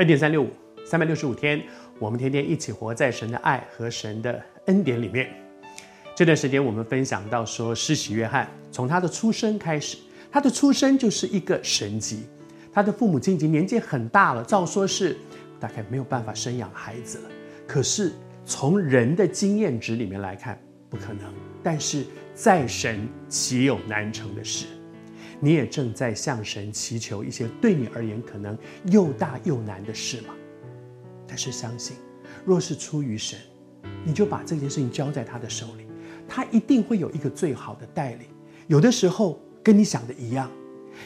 二点三六五，三百六十五天，我们天天一起活在神的爱和神的恩典里面。这段时间我们分享到说，施洗约翰从他的出生开始，他的出生就是一个神迹。他的父母亲已经年纪很大了，照说是大概没有办法生养孩子了。可是从人的经验值里面来看，不可能。但是在神岂有难成的事？你也正在向神祈求一些对你而言可能又大又难的事吗？但是相信，若是出于神，你就把这件事情交在他的手里，他一定会有一个最好的带领。有的时候跟你想的一样，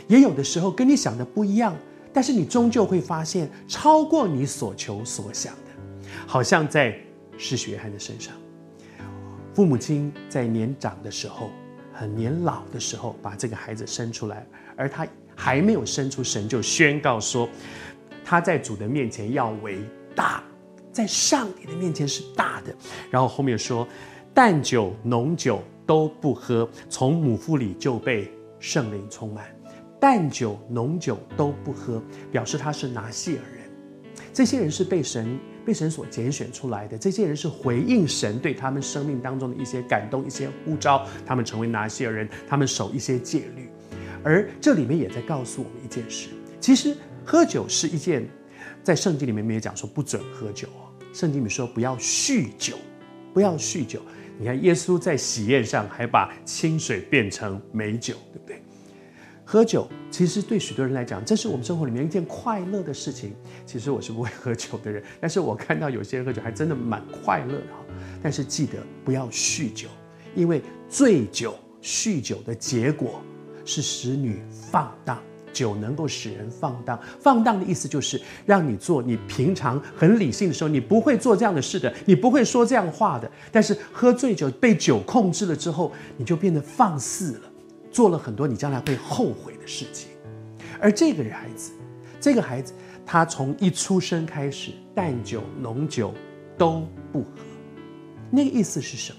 也有的时候跟你想的不一样，但是你终究会发现超过你所求所想的。好像在施洗约翰的身上，父母亲在年长的时候。很年老的时候，把这个孩子生出来，而他还没有生出，神就宣告说，他在主的面前要为大，在上帝的面前是大的。然后后面说，淡酒浓酒都不喝，从母腹里就被圣灵充满。淡酒浓酒都不喝，表示他是拿细耳人。这些人是被神。被神所拣选出来的这些人是回应神对他们生命当中的一些感动、一些呼召，他们成为拿细耳人，他们守一些戒律。而这里面也在告诉我们一件事：其实喝酒是一件，在圣经里面没有讲说不准喝酒哦。圣经里面说不要酗酒，不要酗酒。你看耶稣在喜宴上还把清水变成美酒，对不对？喝酒其实对许多人来讲，这是我们生活里面一件快乐的事情。其实我是不会喝酒的人，但是我看到有些人喝酒还真的蛮快乐的哈。但是记得不要酗酒，因为醉酒、酗酒的结果是使女放荡。酒能够使人放荡，放荡的意思就是让你做你平常很理性的时候，你不会做这样的事的，你不会说这样话的。但是喝醉酒被酒控制了之后，你就变得放肆了。做了很多你将来会后悔的事情，而这个孩子，这个孩子，他从一出生开始，淡酒浓酒都不喝。那个意思是什么？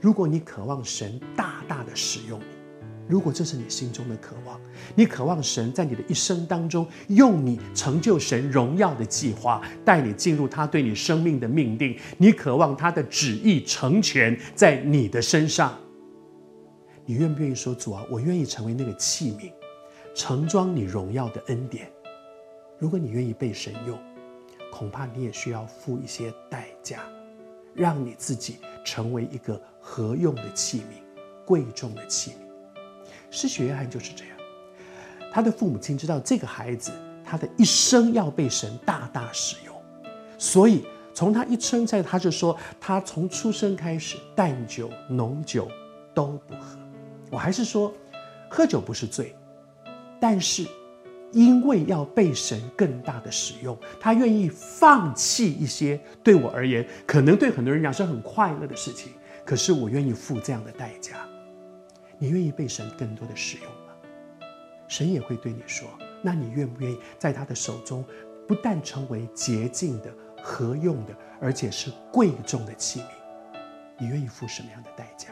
如果你渴望神大大的使用你，如果这是你心中的渴望，你渴望神在你的一生当中用你成就神荣耀的计划，带你进入他对你生命的命定，你渴望他的旨意成全在你的身上。你愿不愿意说主啊，我愿意成为那个器皿，盛装你荣耀的恩典。如果你愿意被神用，恐怕你也需要付一些代价，让你自己成为一个合用的器皿，贵重的器皿。失血约翰就是这样，他的父母亲知道这个孩子他的一生要被神大大使用，所以从他一生在他就说，他从出生开始，淡酒浓酒都不喝。我还是说，喝酒不是罪，但是因为要被神更大的使用，他愿意放弃一些对我而言可能对很多人讲是很快乐的事情，可是我愿意付这样的代价。你愿意被神更多的使用吗？神也会对你说：“那你愿不愿意在他的手中，不但成为洁净的、合用的，而且是贵重的器皿？你愿意付什么样的代价？”